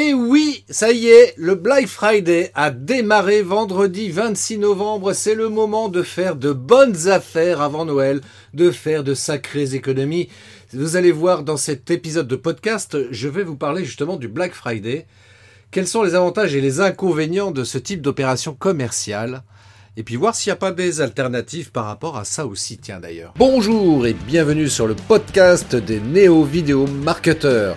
Et oui, ça y est, le Black Friday a démarré vendredi 26 novembre. C'est le moment de faire de bonnes affaires avant Noël, de faire de sacrées économies. Vous allez voir dans cet épisode de podcast, je vais vous parler justement du Black Friday. Quels sont les avantages et les inconvénients de ce type d'opération commerciale? Et puis voir s'il n'y a pas des alternatives par rapport à ça aussi, tiens d'ailleurs. Bonjour et bienvenue sur le podcast des néo-vidéo marketeurs.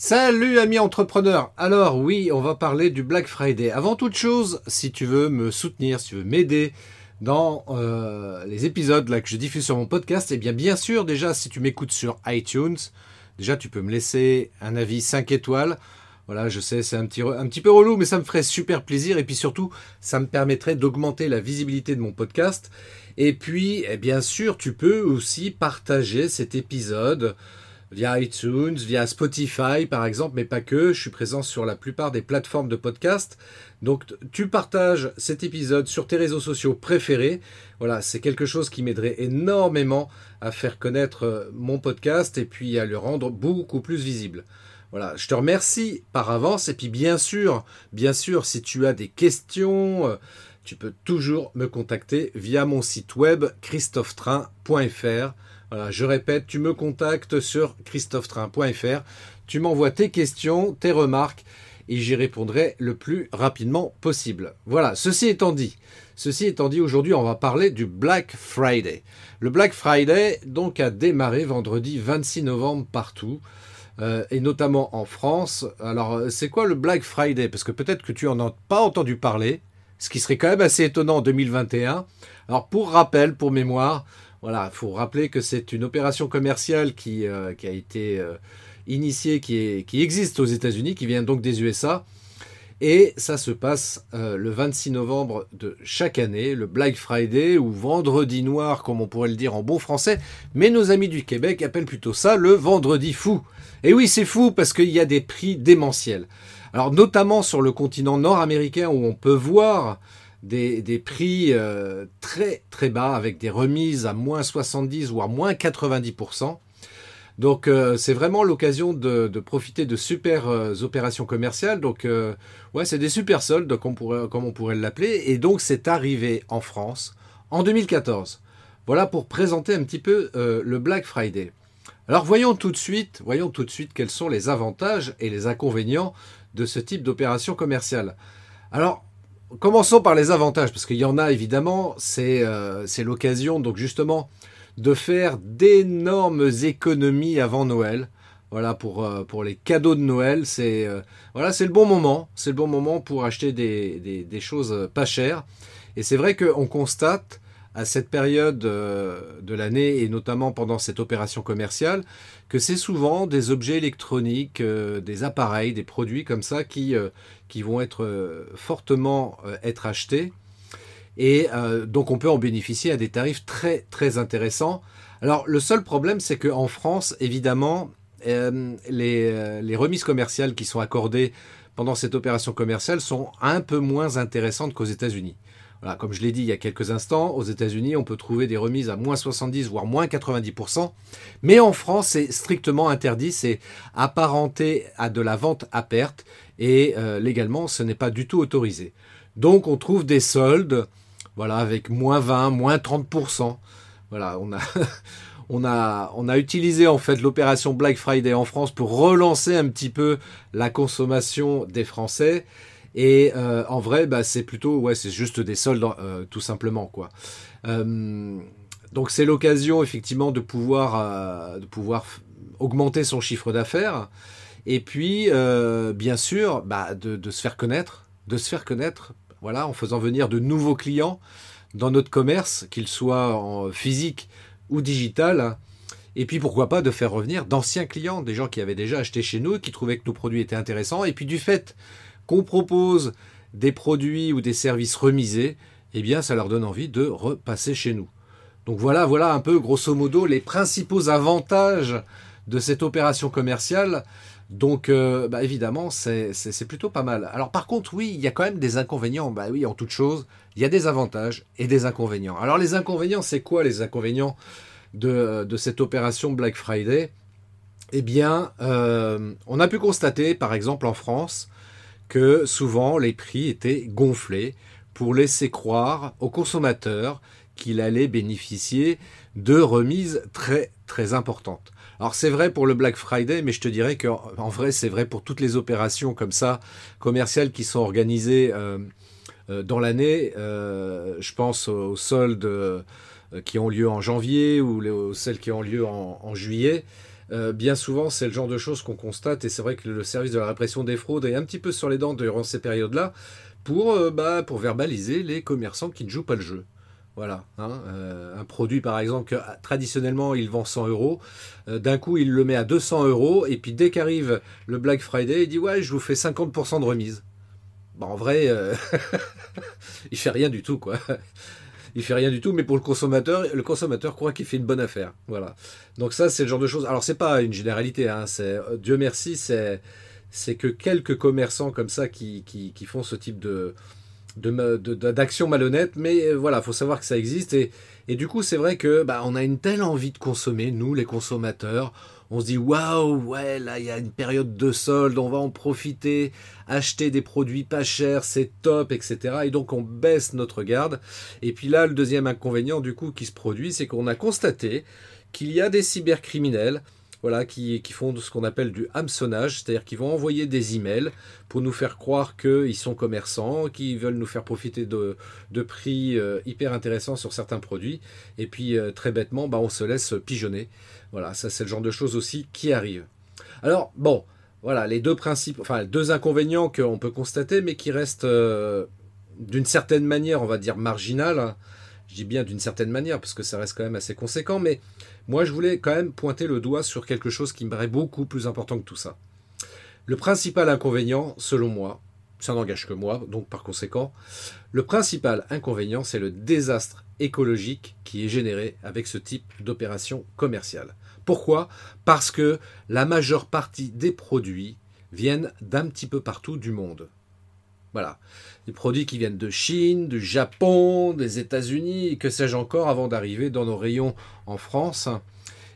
Salut amis entrepreneurs Alors oui, on va parler du Black Friday. Avant toute chose, si tu veux me soutenir, si tu veux m'aider dans euh, les épisodes là que je diffuse sur mon podcast, eh bien bien sûr déjà si tu m'écoutes sur iTunes, déjà tu peux me laisser un avis 5 étoiles. Voilà, je sais, c'est un petit, un petit peu relou, mais ça me ferait super plaisir. Et puis surtout, ça me permettrait d'augmenter la visibilité de mon podcast. Et puis, eh bien sûr, tu peux aussi partager cet épisode via iTunes, via Spotify par exemple, mais pas que. Je suis présent sur la plupart des plateformes de podcast. Donc tu partages cet épisode sur tes réseaux sociaux préférés. Voilà, c'est quelque chose qui m'aiderait énormément à faire connaître euh, mon podcast et puis à le rendre beaucoup plus visible. Voilà, je te remercie par avance et puis bien sûr, bien sûr, si tu as des questions, euh, tu peux toujours me contacter via mon site web christophetrain.fr. Voilà, je répète, tu me contactes sur christophetrain.fr, tu m'envoies tes questions, tes remarques, et j'y répondrai le plus rapidement possible. Voilà, ceci étant dit, ceci étant dit, aujourd'hui on va parler du Black Friday. Le Black Friday donc a démarré vendredi 26 novembre partout. Euh, et notamment en France. Alors, c'est quoi le Black Friday? Parce que peut-être que tu n'en as pas entendu parler, ce qui serait quand même assez étonnant en 2021. Alors, pour rappel, pour mémoire, voilà, il faut rappeler que c'est une opération commerciale qui, euh, a été euh, initiée, qui existe aux États-Unis, qui vient donc des USA. Et ça se passe euh, le 26 novembre de chaque année, le Black Friday ou vendredi noir, comme on pourrait le dire en bon français. Mais nos amis du Québec appellent plutôt ça le vendredi fou. Et oui, c'est fou parce qu'il y a des prix démentiels. Alors notamment sur le continent nord-américain où on peut voir des, prix euh, très très bas avec des remises à moins 70 ou à moins 90%. Donc euh, c'est vraiment l'occasion de, profiter de super euh, opérations commerciales. Donc ouais, c'est des super soldes comme on pourrait, comme l'appeler. Et donc c'est arrivé en France en 2014. Voilà pour présenter un petit peu le Black Friday. Alors voyons tout de suite, voyons tout de suite quels sont les avantages et les inconvénients de ce type d'opération commerciale. Alors commençons par les avantages, parce qu'il y en a évidemment, euh, c'est l'occasion donc justement de faire d'énormes économies avant Noël. Voilà pour, euh, pour les cadeaux de Noël, c'est euh, voilà c'est le bon moment, c'est le bon moment pour acheter des, des, choses pas chères. Et c'est vrai qu'on constate à cette période de l'année et notamment pendant cette opération commerciale que c'est souvent des objets électroniques, des appareils, des produits comme ça qui, qui vont être euh, fortement euh, être achetés. Et euh, donc on peut en bénéficier à des tarifs très très intéressants. Alors le seul problème c'est qu'en France, évidemment, les, les, remises commerciales qui sont accordées pendant cette opération commerciale sont un peu moins intéressantes qu'aux États-Unis. Voilà, comme je l'ai dit il y a quelques instants, aux États-Unis, on peut trouver des remises à moins 70 voire moins 90%, mais en France, c'est strictement interdit, c'est apparenté à de la vente à perte et euh, légalement, ce n'est pas du tout autorisé. Donc, on trouve des soldes, voilà, avec moins 20, moins 30%. Voilà, on a, utilisé en fait l'opération Black Friday en France pour relancer un petit peu la consommation des Français. Et euh, en vrai, bah, c'est plutôt, ouais, c'est juste des soldes, euh, tout simplement, quoi. Euh, donc c'est l'occasion effectivement de pouvoir, de pouvoir augmenter son chiffre d'affaires. Et puis, bien sûr, bah, de, se faire connaître, de se faire connaître, voilà, en faisant venir de nouveaux clients dans notre commerce, qu'ils soient en physique ou digital. Et puis pourquoi pas de faire revenir d'anciens clients, des gens qui avaient déjà acheté chez nous, qui trouvaient que nos produits étaient intéressants. Et puis du fait qu'on propose des produits ou des services remisés, eh bien ça leur donne envie de repasser chez nous. Donc voilà, voilà un peu grosso modo les principaux avantages de cette opération commerciale. Donc euh, bah, évidemment, c'est plutôt pas mal. Alors par contre, oui, il y a quand même des inconvénients. Bah oui, en toute chose, il y a des avantages et des inconvénients. Alors les inconvénients, c'est quoi les inconvénients de, cette opération Black Friday? Eh bien, euh, on a pu constater, par exemple en France, que souvent les prix étaient gonflés pour laisser croire aux consommateurs qu'il allait bénéficier de remises très très importantes. Alors c'est vrai pour le Black Friday, mais je te dirais qu'en vrai c'est vrai pour toutes les opérations comme ça commerciales qui sont organisées euh, euh, dans l'année. Euh, je pense aux soldes qui ont lieu en janvier ou celles qui ont lieu en, juillet. bien souvent, c'est le genre de choses qu'on constate, et c'est vrai que le service de la répression des fraudes est un petit peu sur les dents durant ces périodes-là, pour, bah, pour verbaliser les commerçants qui ne jouent pas le jeu. Voilà, hein, euh, un produit par exemple que traditionnellement il vend 100 euros, euh, d'un coup il le met à 200 euros et puis dès qu'arrive le Black Friday, il dit ouais je vous fais 50% de remise. Bon, en vrai, euh, il fait rien du tout quoi. Il fait rien du tout, mais pour le consommateur, le consommateur croit qu'il fait une bonne affaire. Voilà. Donc ça c'est le genre de choses. Alors c'est pas une généralité, hein, c'est Dieu merci, c'est que quelques commerçants comme ça qui font ce type de d'actions malhonnêtes, mais euh, voilà, faut savoir que ça existe et, et du coup c'est vrai que bah, on a une telle envie de consommer, nous les consommateurs, on se dit waouh, ouais là il y a une période de solde, on va en profiter, acheter des produits pas chers, c'est top, etc. Et donc on baisse notre garde. Et puis là le deuxième inconvénient du coup qui se produit, c'est qu'on a constaté qu'il y a des cybercriminels voilà, qui, qui font ce qu'on appelle du hameçonnage, c'est-à-dire qu'ils vont envoyer des emails pour nous faire croire qu'ils sont commerçants, qu'ils veulent nous faire profiter de, de prix euh, hyper intéressants sur certains produits, et puis euh, très bêtement, bah, on se laisse pigeonner. Voilà, ça c'est le genre de choses aussi qui arrive. Alors, bon, voilà, les deux principes, enfin, deux inconvénients qu'on peut constater, mais qui restent euh, d'une certaine manière, on va dire, marginales. Je dis bien d'une certaine manière, parce que ça reste quand même assez conséquent, mais moi, je voulais quand même pointer le doigt sur quelque chose qui me paraît beaucoup plus important que tout ça. Le principal inconvénient, selon moi, ça n'engage que moi, donc par conséquent, le principal inconvénient, c'est le désastre écologique qui est généré avec ce type d'opération commerciale. Pourquoi? Parce que la majeure partie des produits viennent d'un petit peu partout du monde. Voilà. Des produits qui viennent de Chine, du Japon, des États-Unis, que sais-je encore, avant d'arriver dans nos rayons en France.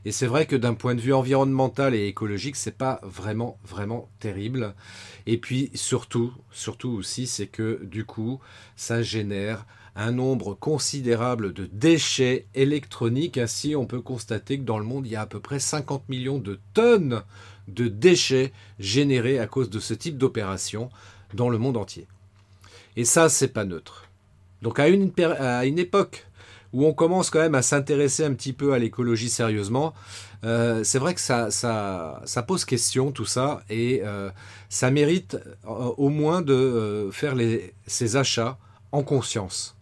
Et c'est vrai que d'un point de vue environnemental et écologique, c'est pas vraiment, vraiment terrible. Et puis surtout, surtout aussi, c'est que du coup, ça génère un nombre considérable de déchets électroniques. Ainsi, on peut constater que dans le monde, il y a à peu près 50 millions de tonnes de déchets générés à cause de ce type d'opération dans le monde entier. Et ça, c'est pas neutre. Donc à une, à une époque où on commence quand même à s'intéresser un petit peu à l'écologie sérieusement, euh, c'est vrai que ça, ça, ça, pose question tout ça et euh, ça mérite euh, au moins de faire les, ces achats en conscience.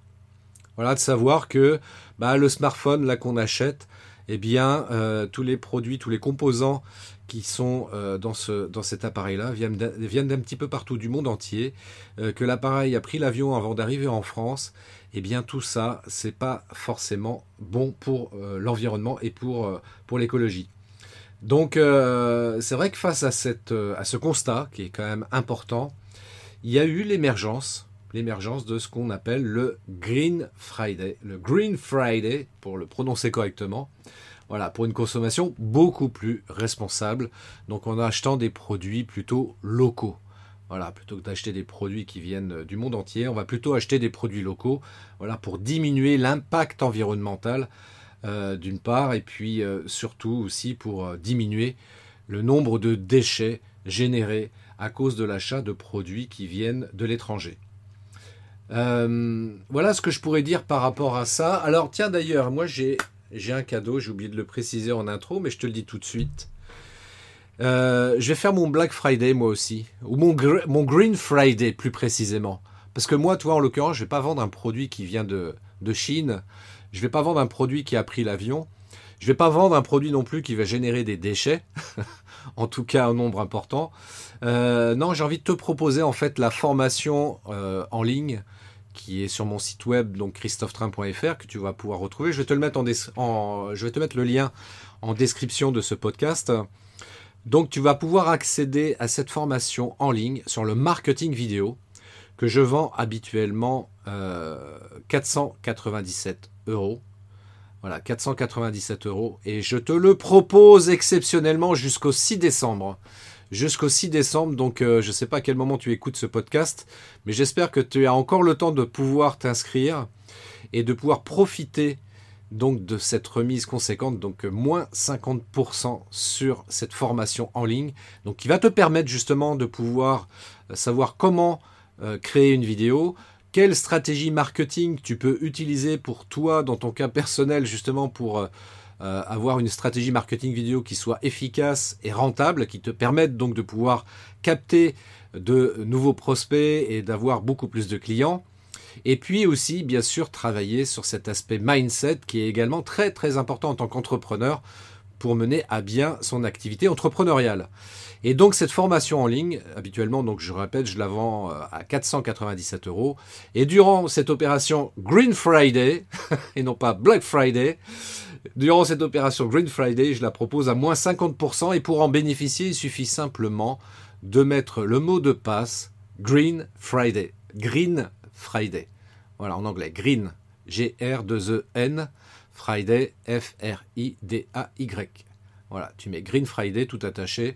Voilà, de savoir que bah, le smartphone là qu'on achète, eh bien, tous les produits, tous les composants qui sont euh, dans, ce, dans cet appareil-là viennent d'un petit peu partout du monde entier, euh, que l'appareil a pris l'avion avant d'arriver en France, eh bien tout ça, c'est pas forcément bon pour euh, l'environnement et pour, pour l'écologie. Donc c'est vrai que face à, cette, à ce constat, qui est quand même important, il y a eu l'émergence l'émergence de ce qu'on appelle le Green Friday. Le Green Friday, pour le prononcer correctement, voilà, pour une consommation beaucoup plus responsable. Donc en achetant des produits plutôt locaux. Voilà, plutôt que d'acheter des produits qui viennent du monde entier, on va plutôt acheter des produits locaux, voilà, pour diminuer l'impact environnemental euh, d'une part, et puis euh, surtout aussi pour euh, diminuer le nombre de déchets générés à cause de l'achat de produits qui viennent de l'étranger. voilà ce que je pourrais dire par rapport à ça. Alors tiens d'ailleurs, moi j'ai j'ai un cadeau, j'ai oublié de le préciser en intro, mais je te le dis tout de suite. Euh, je vais faire mon Black Friday moi aussi, ou mon, Green Friday plus précisément. Parce que moi, toi, en l'occurrence, je vais pas vendre un produit qui vient de, Chine, je vais pas vendre un produit qui a pris l'avion, je vais pas vendre un produit non plus qui va générer des déchets, en tout cas un nombre important. Euh, non, j'ai envie de te proposer en fait la formation euh, en ligne qui est sur mon site web, donc christophetrain.fr, que tu vas pouvoir retrouver. Je vais te mettre le lien en description de ce podcast. Donc tu vas pouvoir accéder à cette formation en ligne sur le marketing vidéo que je vends habituellement 497 euh, euros. Voilà, 497 euros. Et je te le propose exceptionnellement jusqu'au 6 décembre. Jusqu'au 6 décembre, donc euh, je ne sais pas à quel moment tu écoutes ce podcast, mais j'espère que tu as encore le temps de pouvoir t'inscrire et de pouvoir profiter donc de cette remise conséquente, donc euh, moins 50% sur cette formation en ligne, donc qui va te permettre justement de pouvoir euh, savoir comment créer une vidéo, quelle stratégie marketing tu peux utiliser pour toi, dans ton cas personnel, justement pour avoir une stratégie marketing vidéo qui soit efficace et rentable, qui te permette donc de pouvoir capter de nouveaux prospects et d'avoir beaucoup plus de clients. Et puis aussi, bien sûr, travailler sur cet aspect mindset qui est également très très important en tant qu'entrepreneur pour mener à bien son activité entrepreneuriale. Et donc cette formation en ligne, habituellement, donc je répète, je la vends euh, à 497 euros. Et durant cette opération Green Friday, et non pas Black Friday, durant cette opération Green Friday, je la propose à moins 50%. Et pour en bénéficier, il suffit simplement de mettre le mot de passe Green Friday. Green Friday. Voilà, en anglais, Green, G-R-2-E-N, Friday, F-R-I-D-A-Y. Voilà, tu mets Green Friday tout attaché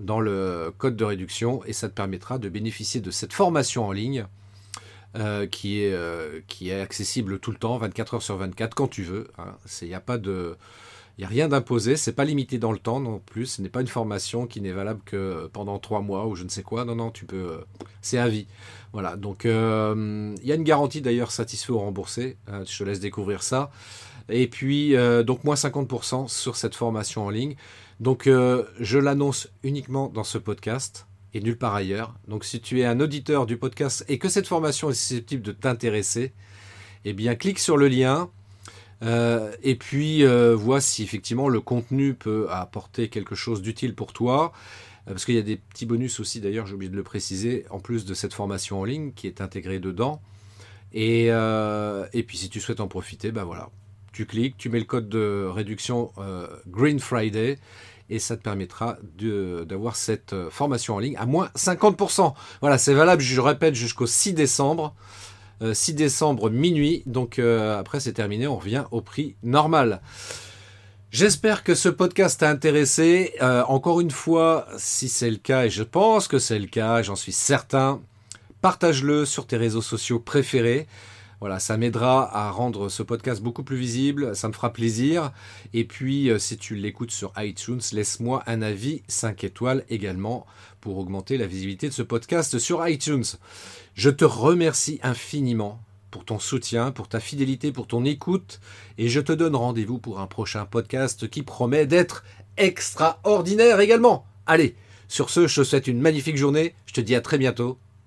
dans le code de réduction et ça te permettra de bénéficier de cette formation en ligne euh, qui, est, euh, qui est accessible tout le temps, 24 heures sur 24, quand tu veux. Il hein. n'y a pas de... Rien d'imposé, c'est pas limité dans le temps non plus, ce n'est pas une formation qui n'est valable que pendant trois mois ou je ne sais quoi. Non, non, tu peux. Euh, c'est à vie. Voilà, donc il y a une garantie d'ailleurs satisfait ou remboursé. Euh, je te laisse découvrir ça. Et puis, donc moins 50% sur cette formation en ligne. Donc, je l'annonce uniquement dans ce podcast et nulle part ailleurs. Donc, si tu es un auditeur du podcast et que cette formation est susceptible de t'intéresser, eh bien, clique sur le lien euh, et puis, euh, vois si effectivement le contenu peut apporter quelque chose d'utile pour toi. Euh, parce qu'il y a des petits bonus aussi, d'ailleurs, j'ai oublié de le préciser, en plus de cette formation en ligne qui est intégrée dedans. Et, et puis, si tu souhaites en profiter, ben voilà, tu cliques, tu mets le code de réduction Green Friday et ça te permettra d'avoir cette formation en ligne à moins 50%. Voilà, c'est valable, je répète, jusqu'au 6 décembre. 6 euh, décembre minuit. Donc euh, après c'est terminé, on revient au prix normal. J'espère que ce podcast t'a intéressé. Euh, encore une fois, si c'est le cas, et je pense que c'est le cas, j'en suis certain, partage-le sur tes réseaux sociaux préférés. Voilà, ça m'aidera à rendre ce podcast beaucoup plus visible, ça me fera plaisir. Et puis, si tu l'écoutes sur iTunes, laisse-moi un avis 5 étoiles également pour augmenter la visibilité de ce podcast sur iTunes. Je te remercie infiniment pour ton soutien, pour ta fidélité, pour ton écoute, et je te donne rendez-vous pour un prochain podcast qui promet d'être extraordinaire également. Allez, sur ce, je te souhaite une magnifique journée, je te dis à très bientôt.